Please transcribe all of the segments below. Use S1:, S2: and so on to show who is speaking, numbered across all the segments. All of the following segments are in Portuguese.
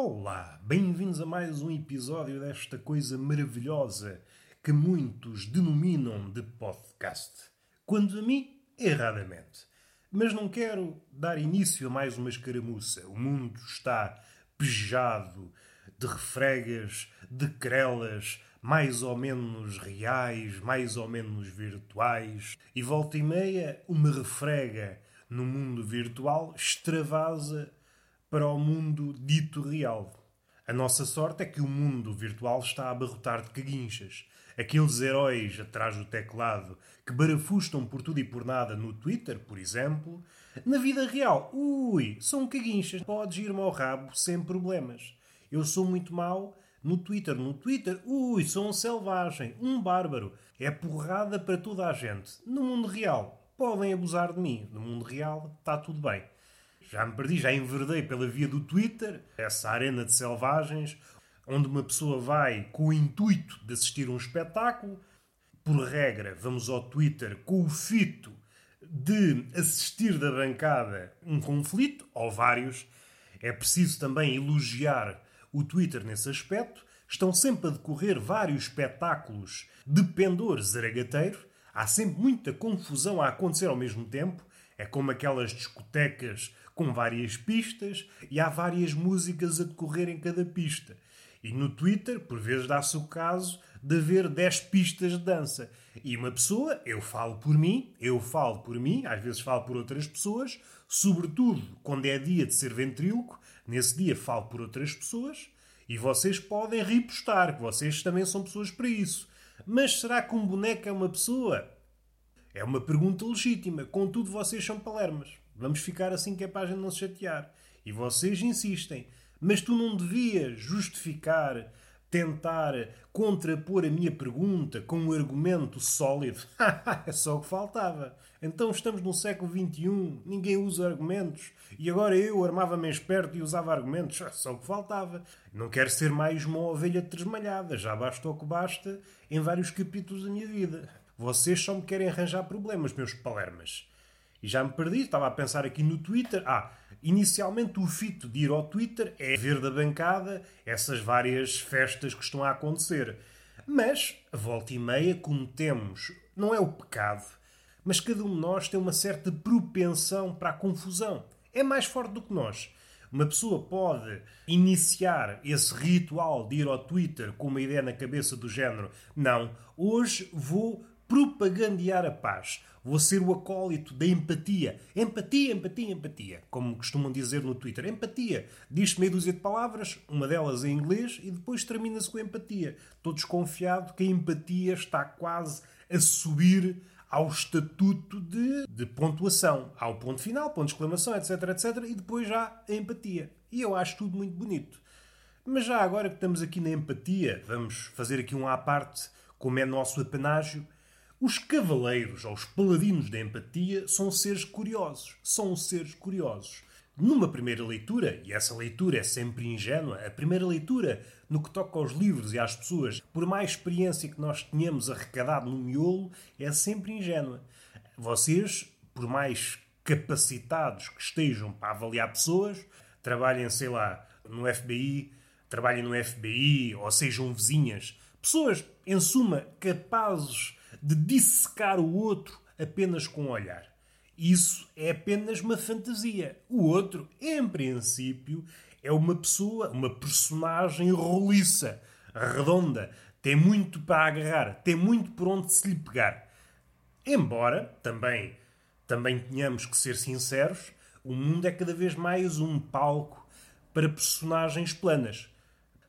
S1: Olá, bem-vindos a mais um episódio desta coisa maravilhosa que muitos denominam de podcast. Quando a mim, erradamente. Mas não quero dar início a mais uma escaramuça. O mundo está pejado de refregas, de crelas, mais ou menos reais, mais ou menos virtuais, e volta e meia uma refrega no mundo virtual extravasa para o mundo dito real. A nossa sorte é que o mundo virtual está a abarrotar de caguinchas. Aqueles heróis atrás do teclado que barafustam por tudo e por nada no Twitter, por exemplo, na vida real, ui, são caguinchas. Podes ir-me ao rabo sem problemas. Eu sou muito mau no Twitter. No Twitter, ui, sou um selvagem, um bárbaro. É porrada para toda a gente. No mundo real, podem abusar de mim. No mundo real, está tudo bem já me perdi, já enverdei pela via do Twitter, essa arena de selvagens, onde uma pessoa vai com o intuito de assistir um espetáculo. Por regra, vamos ao Twitter com o fito de assistir da bancada um conflito, ou vários. É preciso também elogiar o Twitter nesse aspecto. Estão sempre a decorrer vários espetáculos de pendor zaragateiro. Há sempre muita confusão a acontecer ao mesmo tempo. É como aquelas discotecas com várias pistas e há várias músicas a decorrer em cada pista. E no Twitter, por vezes, dá-se o caso de haver 10 pistas de dança. E uma pessoa, eu falo por mim, eu falo por mim, às vezes falo por outras pessoas, sobretudo quando é dia de ser ventríloco, nesse dia falo por outras pessoas, e vocês podem repostar, que vocês também são pessoas para isso. Mas será que um boneco é uma pessoa? É uma pergunta legítima, contudo vocês são palermas. Vamos ficar assim que é para a gente não se chatear. E vocês insistem. Mas tu não devias justificar, tentar contrapor a minha pergunta com um argumento sólido. é só o que faltava. Então estamos no século XXI, ninguém usa argumentos. E agora eu armava-me esperto e usava argumentos. É só o que faltava. Não quero ser mais uma ovelha tresmalhada. Já basta o que basta em vários capítulos da minha vida. Vocês só me querem arranjar problemas, meus palermas. E já me perdi, estava a pensar aqui no Twitter. Ah, inicialmente o fito de ir ao Twitter é ver da bancada essas várias festas que estão a acontecer. Mas, a volta e meia, cometemos, não é o pecado, mas cada um de nós tem uma certa propensão para a confusão. É mais forte do que nós. Uma pessoa pode iniciar esse ritual de ir ao Twitter com uma ideia na cabeça do género: não, hoje vou propagandear a paz. Vou ser o acólito da empatia. Empatia, empatia, empatia. Como costumam dizer no Twitter. Empatia. Diz-se meia dúzia de palavras, uma delas em inglês, e depois termina-se com empatia. Estou desconfiado que a empatia está quase a subir ao estatuto de, de pontuação. Há o ponto final, ponto de exclamação, etc, etc, e depois já a empatia. E eu acho tudo muito bonito. Mas já agora que estamos aqui na empatia, vamos fazer aqui um à parte, como é nosso apanágio, os cavaleiros ou os paladinos da empatia são seres curiosos. São seres curiosos. Numa primeira leitura, e essa leitura é sempre ingênua, a primeira leitura no que toca aos livros e às pessoas, por mais experiência que nós tenhamos arrecadado no miolo, é sempre ingênua. Vocês, por mais capacitados que estejam para avaliar pessoas, trabalhem, sei lá, no FBI, trabalhem no FBI ou sejam vizinhas, pessoas, em suma, capazes de dissecar o outro apenas com o olhar. Isso é apenas uma fantasia. O outro, em princípio, é uma pessoa, uma personagem roliça, redonda, tem muito para agarrar, tem muito por onde se lhe pegar. Embora, também, também tenhamos que ser sinceros, o mundo é cada vez mais um palco para personagens planas.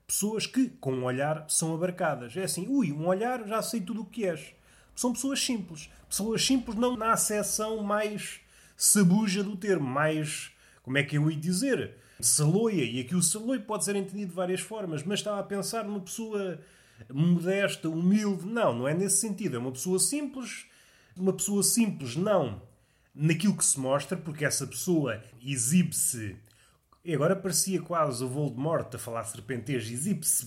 S1: Pessoas que, com um olhar, são abarcadas. É assim, ui, um olhar, já sei tudo o que és são pessoas simples. Pessoas simples não na acessão mais sabuja do termo, mais, como é que eu ia dizer, saloia. E aqui o saloio pode ser entendido de várias formas, mas estava a pensar numa pessoa modesta, humilde. Não, não é nesse sentido. É uma pessoa simples, uma pessoa simples não naquilo que se mostra, porque essa pessoa exibe-se. E agora parecia quase o Voldemort a falar serpentejo, exibe-se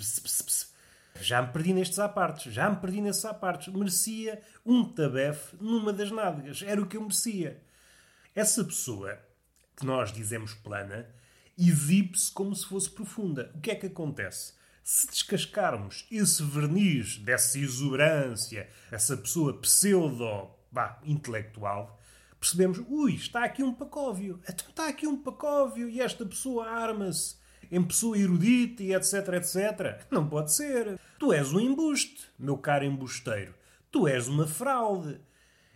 S1: já me perdi nestes apartes, já me perdi nesses apartes. Merecia um tabefe numa das nádegas. Era o que eu merecia. Essa pessoa, que nós dizemos plana, exibe-se como se fosse profunda. O que é que acontece? Se descascarmos esse verniz dessa exuberância, essa pessoa pseudo-intelectual, percebemos, ui, está aqui um pacóvio. Então está aqui um pacóvio e esta pessoa arma-se em pessoa erudita e etc, etc. Não pode ser. Tu és um embuste, meu caro embusteiro. Tu és uma fraude.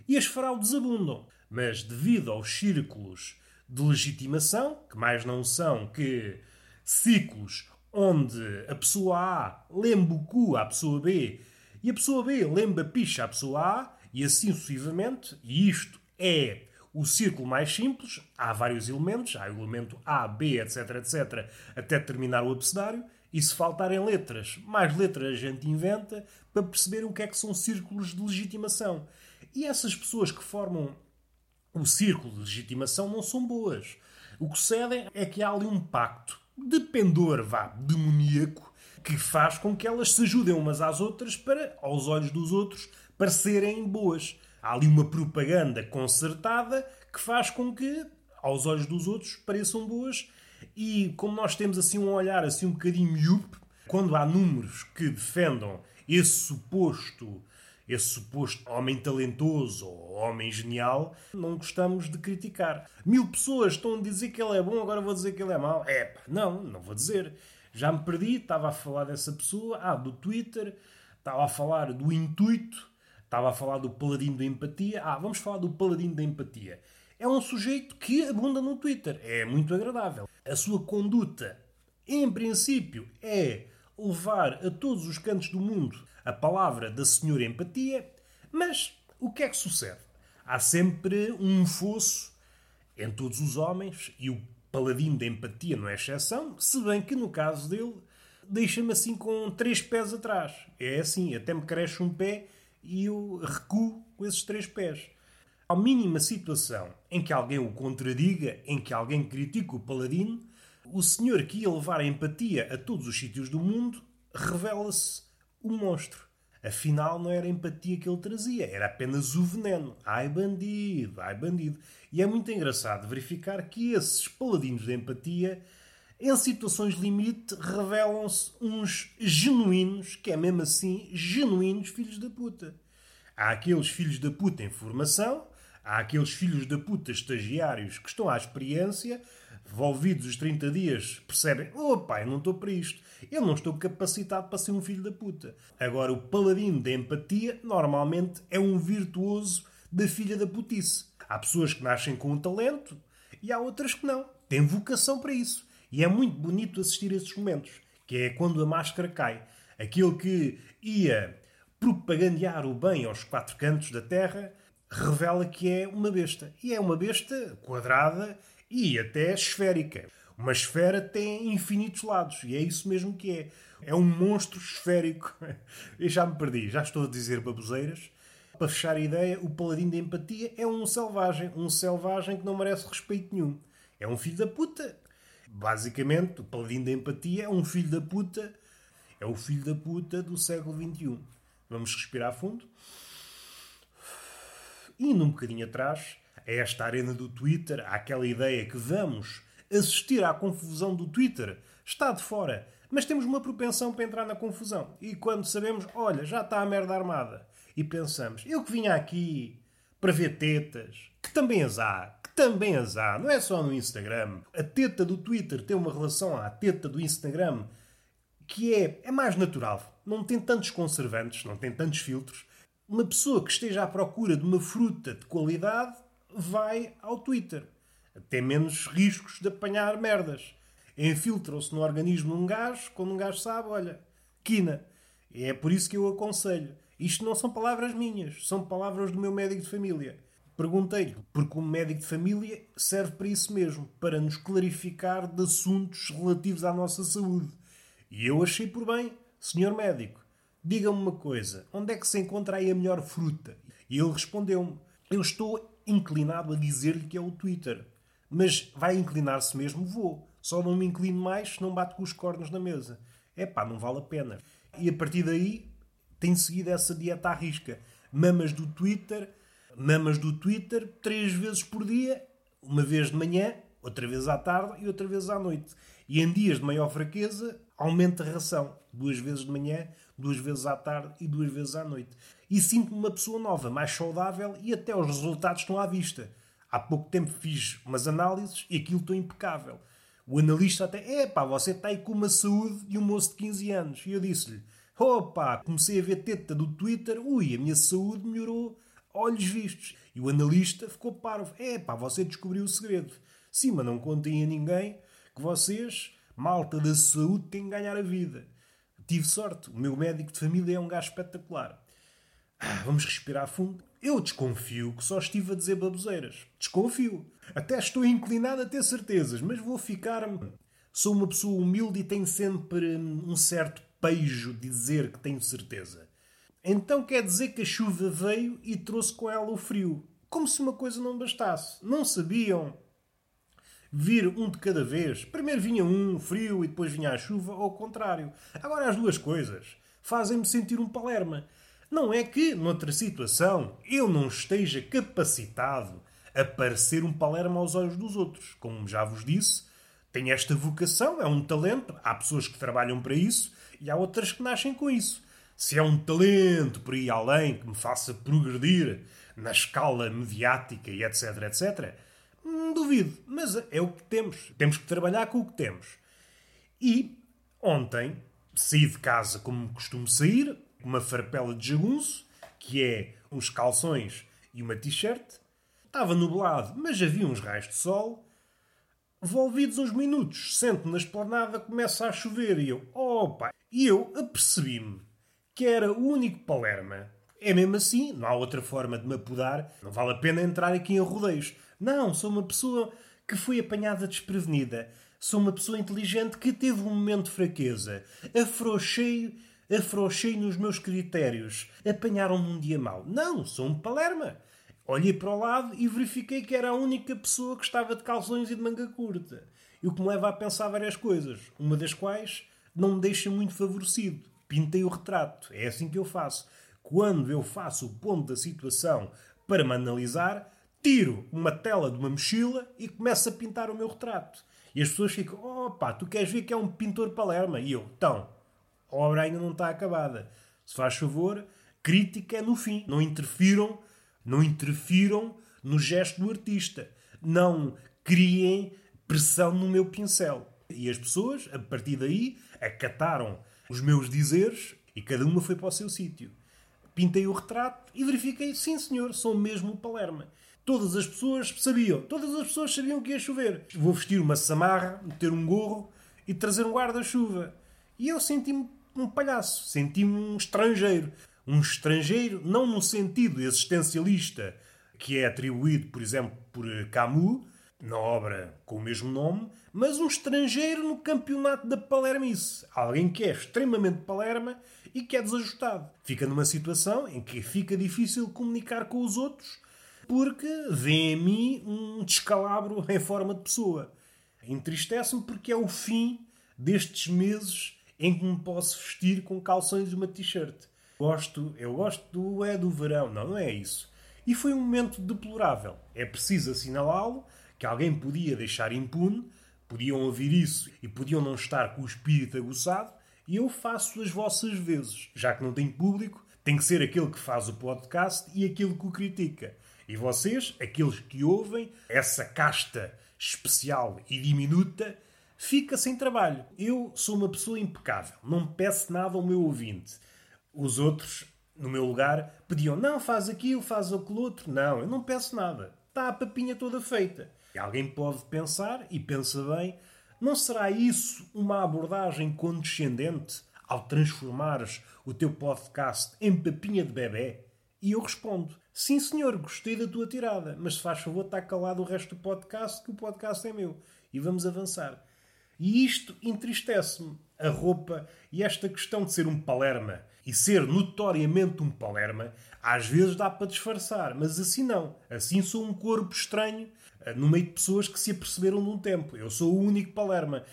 S1: E as fraudes abundam. Mas devido aos círculos de legitimação, que mais não são que ciclos onde a pessoa A lemba o cu à pessoa B e a pessoa B lemba a picha à pessoa A e assim sucessivamente, e isto é o círculo mais simples, há vários elementos, há o elemento A, B, etc, etc, até terminar o abecedário, e se faltarem letras, mais letras a gente inventa para perceber o que é que são círculos de legitimação. E essas pessoas que formam o círculo de legitimação não são boas. O que cedem é que há ali um pacto de pendor, vá, demoníaco, que faz com que elas se ajudem umas às outras para, aos olhos dos outros, parecerem boas. Há ali uma propaganda concertada que faz com que, aos olhos dos outros, pareçam boas. E como nós temos assim um olhar assim um bocadinho miúpe, quando há números que defendam esse suposto esse suposto homem talentoso ou homem genial, não gostamos de criticar. Mil pessoas estão a dizer que ele é bom, agora vou dizer que ele é mau. É, não, não vou dizer. Já me perdi, estava a falar dessa pessoa, ah, do Twitter, estava a falar do intuito, estava a falar do paladino da empatia. Ah, vamos falar do paladino da empatia. É um sujeito que abunda no Twitter, é muito agradável. A sua conduta, em princípio, é levar a todos os cantos do mundo a palavra da senhora empatia, mas o que é que sucede? Há sempre um fosso em todos os homens e o paladino da empatia não é exceção, se bem que no caso dele deixa-me assim com três pés atrás. É assim, até me cresce um pé e eu recuo com esses três pés. Ao mínima situação em que alguém o contradiga, em que alguém critique o paladino, o senhor que ia levar a empatia a todos os sítios do mundo revela-se um monstro. Afinal, não era a empatia que ele trazia, era apenas o veneno. Ai bandido, ai bandido. E é muito engraçado verificar que esses paladinos de empatia, em situações limite, revelam-se uns genuínos, que é mesmo assim, genuínos filhos da puta. Há aqueles filhos da puta em formação, há aqueles filhos da puta estagiários que estão à experiência, envolvidos os 30 dias, percebem: oh pai, não estou para isto. Eu não estou capacitado para ser um filho da puta. Agora, o paladino da empatia, normalmente, é um virtuoso da filha da putice. Há pessoas que nascem com um talento e há outras que não. Têm vocação para isso. E é muito bonito assistir a esses momentos, que é quando a máscara cai. Aquele que ia propagandear o bem aos quatro cantos da terra revela que é uma besta. E é uma besta quadrada e até esférica. Uma esfera tem infinitos lados e é isso mesmo que é. É um monstro esférico. Eu já me perdi, já estou a dizer baboseiras. Para fechar a ideia, o paladino da empatia é um selvagem. Um selvagem que não merece respeito nenhum. É um filho da puta. Basicamente, o paladino da empatia é um filho da puta. É o filho da puta do século XXI. Vamos respirar fundo. Indo um bocadinho atrás, a esta arena do Twitter, àquela ideia que vamos assistir à confusão do Twitter está de fora, mas temos uma propensão para entrar na confusão. E quando sabemos, olha, já está a merda armada, e pensamos, eu que vinha aqui para ver tetas, que também há, que também as há, não é só no Instagram. A teta do Twitter tem uma relação à teta do Instagram que é, é mais natural. Não tem tantos conservantes, não tem tantos filtros. Uma pessoa que esteja à procura de uma fruta de qualidade vai ao Twitter tem menos riscos de apanhar merdas. Infiltram-se no organismo um gajo, quando um gajo sabe, olha, quina. É por isso que eu aconselho. Isto não são palavras minhas, são palavras do meu médico de família. Perguntei-lhe, porque o médico de família serve para isso mesmo, para nos clarificar de assuntos relativos à nossa saúde. E eu achei por bem, senhor médico, diga-me uma coisa, onde é que se encontra aí a melhor fruta? E ele respondeu-me, eu estou inclinado a dizer-lhe que é o Twitter. Mas vai inclinar-se mesmo? Vou. Só não me inclino mais se não bate com os cornos na mesa. É pá, não vale a pena. E a partir daí tem seguido essa dieta à risca. Mamas do Twitter, mamas do Twitter, três vezes por dia, uma vez de manhã, outra vez à tarde e outra vez à noite. E em dias de maior fraqueza, aumenta a ração. Duas vezes de manhã, duas vezes à tarde e duas vezes à noite. E sinto-me uma pessoa nova, mais saudável e até os resultados estão à vista. Há pouco tempo fiz umas análises e aquilo estou impecável. O analista até, é pá, você está aí com uma saúde de um moço de 15 anos. E eu disse-lhe, opa, comecei a ver teta do Twitter, ui, a minha saúde melhorou olhos vistos. E o analista ficou parvo. É pá, você descobriu o segredo. Sim, mas não contem a ninguém que vocês, malta da saúde, têm que ganhar a vida. Tive sorte. O meu médico de família é um gajo espetacular. Ah, vamos respirar fundo. Eu desconfio que só estive a dizer baboseiras. Desconfio. Até estou inclinado a ter certezas, mas vou ficar. Sou uma pessoa humilde e tenho sempre um certo pejo de dizer que tenho certeza. Então quer dizer que a chuva veio e trouxe com ela o frio. Como se uma coisa não bastasse. Não sabiam vir um de cada vez. Primeiro vinha um, frio, e depois vinha a chuva, ou ao contrário. Agora as duas coisas fazem-me sentir um palerma. Não é que, noutra situação, eu não esteja capacitado a parecer um palerma aos olhos dos outros. Como já vos disse, tenho esta vocação, é um talento. Há pessoas que trabalham para isso e há outras que nascem com isso se é um talento por aí além que me faça progredir na escala mediática e etc, etc, hum, duvido. Mas é o que temos. Temos que trabalhar com o que temos. E ontem saí de casa como costumo sair, uma farpela de jagunço, que é uns calções e uma t-shirt. Estava nublado, mas havia uns raios de sol. Volvidos uns minutos, sento na esplanada, começa a chover e eu, opa! E eu apercebi-me que era o único Palerma. É mesmo assim, não há outra forma de me apodar, não vale a pena entrar aqui em rodeios. Não, sou uma pessoa que foi apanhada desprevenida. Sou uma pessoa inteligente que teve um momento de fraqueza. Afrouxei, afrouxei nos meus critérios. Apanharam-me um dia mau. Não, sou um Palerma. Olhei para o lado e verifiquei que era a única pessoa que estava de calções e de manga curta. E o que me leva a pensar várias coisas, uma das quais não me deixa muito favorecido pintei o retrato. É assim que eu faço. Quando eu faço o ponto da situação para me analisar, tiro uma tela de uma mochila e começo a pintar o meu retrato. E as pessoas ficam, opa, tu queres ver que é um pintor palerma? E eu, então, a obra ainda não está acabada. Se faz favor, crítica é no fim. Não interfiram, não interfiram no gesto do artista. Não criem pressão no meu pincel. E as pessoas, a partir daí, acataram os meus dizeres e cada uma foi para o seu sítio. Pintei o retrato e verifiquei, sim senhor, sou mesmo o Palerma. Todas as pessoas sabiam, todas as pessoas sabiam que ia chover. Vou vestir uma samarra, meter um gorro e trazer um guarda-chuva. E eu senti-me um palhaço, senti-me um estrangeiro. Um estrangeiro, não no sentido existencialista que é atribuído, por exemplo, por Camus, na obra com o mesmo nome, mas um estrangeiro no campeonato da Palermice. Alguém que é extremamente Palerma e que é desajustado. Fica numa situação em que fica difícil comunicar com os outros porque vê em mim um descalabro em forma de pessoa. Entristece-me porque é o fim destes meses em que me posso vestir com calções e uma t-shirt. Gosto, eu gosto do é do verão, não, não é isso. E foi um momento deplorável. É preciso assinalá-lo, que alguém podia deixar impune, podiam ouvir isso e podiam não estar com o espírito aguçado, e eu faço as vossas vezes. Já que não tenho público, tem que ser aquele que faz o podcast e aquele que o critica. E vocês, aqueles que ouvem, essa casta especial e diminuta, fica sem trabalho. Eu sou uma pessoa impecável, não peço nada ao meu ouvinte. Os outros, no meu lugar, pediam: não, faz aquilo, faz aquilo outro. Não, eu não peço nada. Está a papinha toda feita. E alguém pode pensar, e pensa bem, não será isso uma abordagem condescendente ao transformares o teu podcast em papinha de bebê? E eu respondo: Sim, senhor, gostei da tua tirada, mas se faz favor, está calado o resto do podcast, que o podcast é meu. E vamos avançar. E isto entristece-me. A roupa e esta questão de ser um palerma e ser notoriamente um palerma, às vezes dá para disfarçar, mas assim não. Assim sou um corpo estranho no meio de pessoas que se aperceberam num tempo. Eu sou o único Palerma.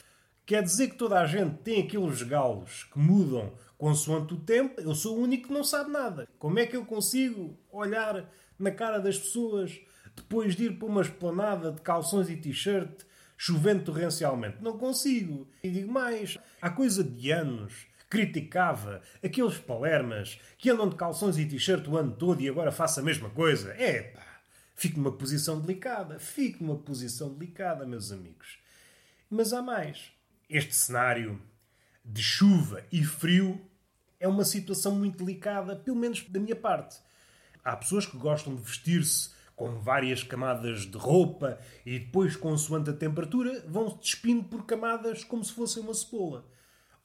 S1: Quer dizer que toda a gente tem aqueles galos que mudam consoante o tempo. Eu sou o único que não sabe nada. Como é que eu consigo olhar na cara das pessoas depois de ir para uma esplanada de calções e t-shirt, chovendo torrencialmente. Não consigo. E digo mais, há coisa de anos criticava aqueles palermas que andam de calções e t-shirt o ano todo e agora faço a mesma coisa. É pá, fico numa posição delicada. Fico numa posição delicada, meus amigos. Mas há mais. Este cenário de chuva e frio é uma situação muito delicada, pelo menos da minha parte. Há pessoas que gostam de vestir-se com várias camadas de roupa e depois, consoante a temperatura, vão-se despindo por camadas como se fosse uma cebola.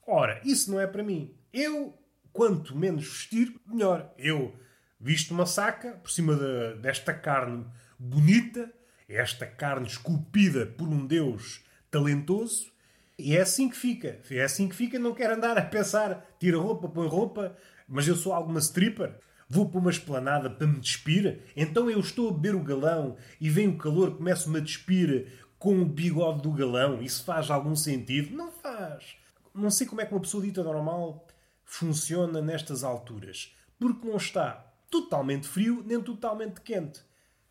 S1: Ora, isso não é para mim. Eu, quanto menos vestir, melhor. Eu visto uma saca por cima de, desta carne bonita, esta carne esculpida por um Deus talentoso, e é assim que fica. É assim que fica. Não quero andar a pensar, tira roupa, põe roupa, mas eu sou alguma stripper. Vou para uma esplanada para me despir, então eu estou a beber o galão e vem o calor, começo-me a despir com o bigode do galão. Isso faz algum sentido? Não faz. Não sei como é que uma pessoa dita normal funciona nestas alturas. Porque não está totalmente frio nem totalmente quente.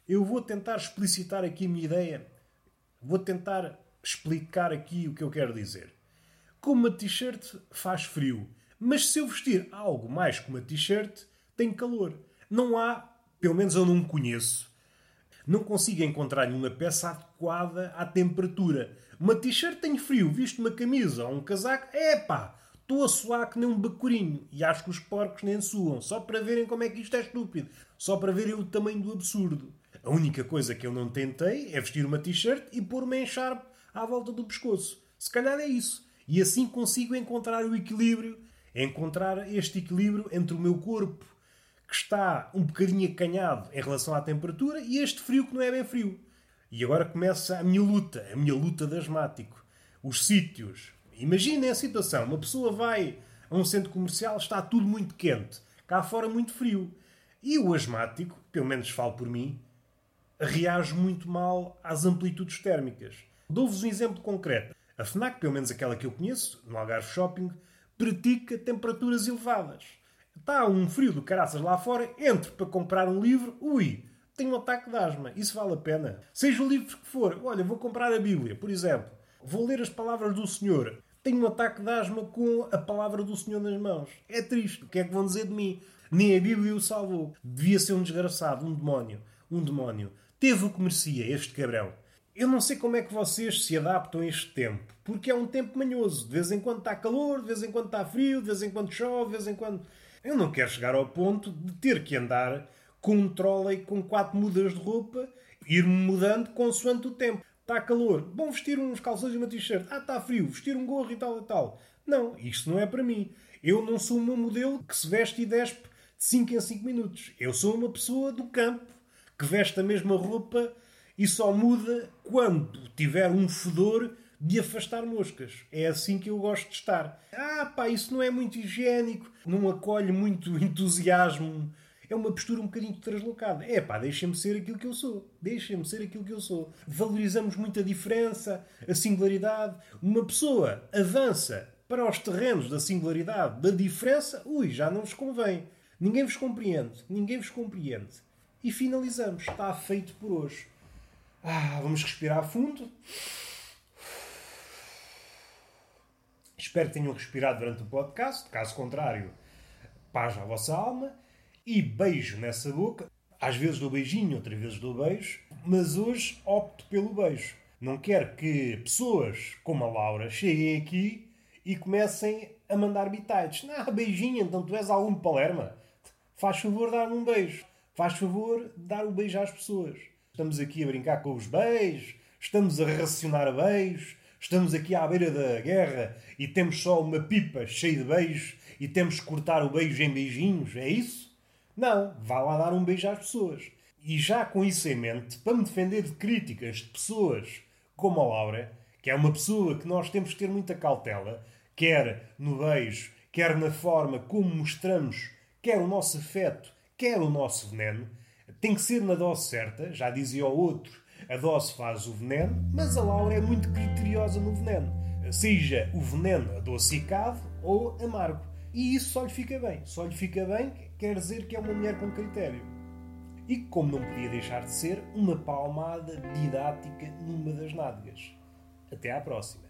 S1: Eu vou tentar explicitar aqui a minha ideia. Vou tentar explicar aqui o que eu quero dizer. Como uma t-shirt faz frio, mas se eu vestir algo mais que uma t-shirt, tem calor. Não há, pelo menos eu não conheço, não consigo encontrar nenhuma peça adequada à temperatura. Uma t-shirt tem frio, visto uma camisa ou um casaco, epá, estou a suar que nem um bacurinho. E acho que os porcos nem suam, só para verem como é que isto é estúpido. Só para verem o tamanho do absurdo. A única coisa que eu não tentei é vestir uma t-shirt e pôr-me em sharp à volta do pescoço. Se calhar é isso. E assim consigo encontrar o equilíbrio, encontrar este equilíbrio entre o meu corpo que está um bocadinho acanhado em relação à temperatura e este frio que não é bem frio. E agora começa a minha luta, a minha luta de asmático. Os sítios. Imaginem a situação: uma pessoa vai a um centro comercial, está tudo muito quente, cá fora muito frio. E o asmático, pelo menos falo por mim, reage muito mal às amplitudes térmicas. Dou-vos um exemplo concreto. A FNAC, pelo menos aquela que eu conheço, no Algarve Shopping, pratica temperaturas elevadas. Está um frio do caraças lá fora, entro para comprar um livro, ui, tenho um ataque de asma. Isso vale a pena. Seja o livro que for. Olha, vou comprar a Bíblia, por exemplo. Vou ler as palavras do Senhor. Tenho um ataque de asma com a palavra do Senhor nas mãos. É triste. O que é que vão dizer de mim? Nem a Bíblia o salvou. Devia ser um desgraçado, um demónio. Um demónio. Teve o que merecia, este cabrão. Eu não sei como é que vocês se adaptam a este tempo, porque é um tempo manhoso. De vez em quando está calor, de vez em quando está frio, de vez em quando chove, de vez em quando. Eu não quero chegar ao ponto de ter que andar com um trolley com quatro mudas de roupa, ir-me mudando consoante o tempo. Está calor, bom vestir uns calções e uma t-shirt. Ah, está frio, vestir um gorro e tal e tal. Não, isto não é para mim. Eu não sou uma modelo que se veste e despe de 5 em 5 minutos. Eu sou uma pessoa do campo que veste a mesma roupa e só muda quando tiver um fedor de afastar moscas. É assim que eu gosto de estar. Ah, pá, isso não é muito higiênico, não acolhe muito entusiasmo. É uma postura um bocadinho translocada. É pá, deixem-me ser aquilo que eu sou. Deixem-me ser aquilo que eu sou. Valorizamos muito a diferença, a singularidade. Uma pessoa avança para os terrenos da singularidade, da diferença, ui, já não vos convém. Ninguém vos compreende. Ninguém vos compreende. E finalizamos. Está feito por hoje. Ah, vamos respirar fundo. Espero que tenham respirado durante o podcast. Caso contrário, paz à vossa alma. E beijo nessa boca. Às vezes dou beijinho, outras vezes dou beijo. Mas hoje opto pelo beijo. Não quero que pessoas como a Laura cheguem aqui e comecem a mandar bitites. Ah, beijinho, então tu és algum palerma. Faz favor dar-me um beijo. Faz favor dar o um beijo às pessoas. Estamos aqui a brincar com os beijos. Estamos a racionar beijos Estamos aqui à beira da guerra e temos só uma pipa cheia de beijos e temos que cortar o beijo em beijinhos, é isso? Não, vá lá dar um beijo às pessoas. E já com isso em mente, para me defender de críticas de pessoas como a Laura, que é uma pessoa que nós temos que ter muita cautela, quer no beijo, quer na forma como mostramos quer o nosso afeto, quer o nosso veneno, tem que ser na dose certa, já dizia o outro, a dose faz o veneno, mas a Laura é muito criteriosa no veneno. Seja o veneno adocicado ou amargo. E isso só lhe fica bem. Só lhe fica bem quer dizer que é uma mulher com critério. E como não podia deixar de ser, uma palmada didática numa das nádegas. Até à próxima.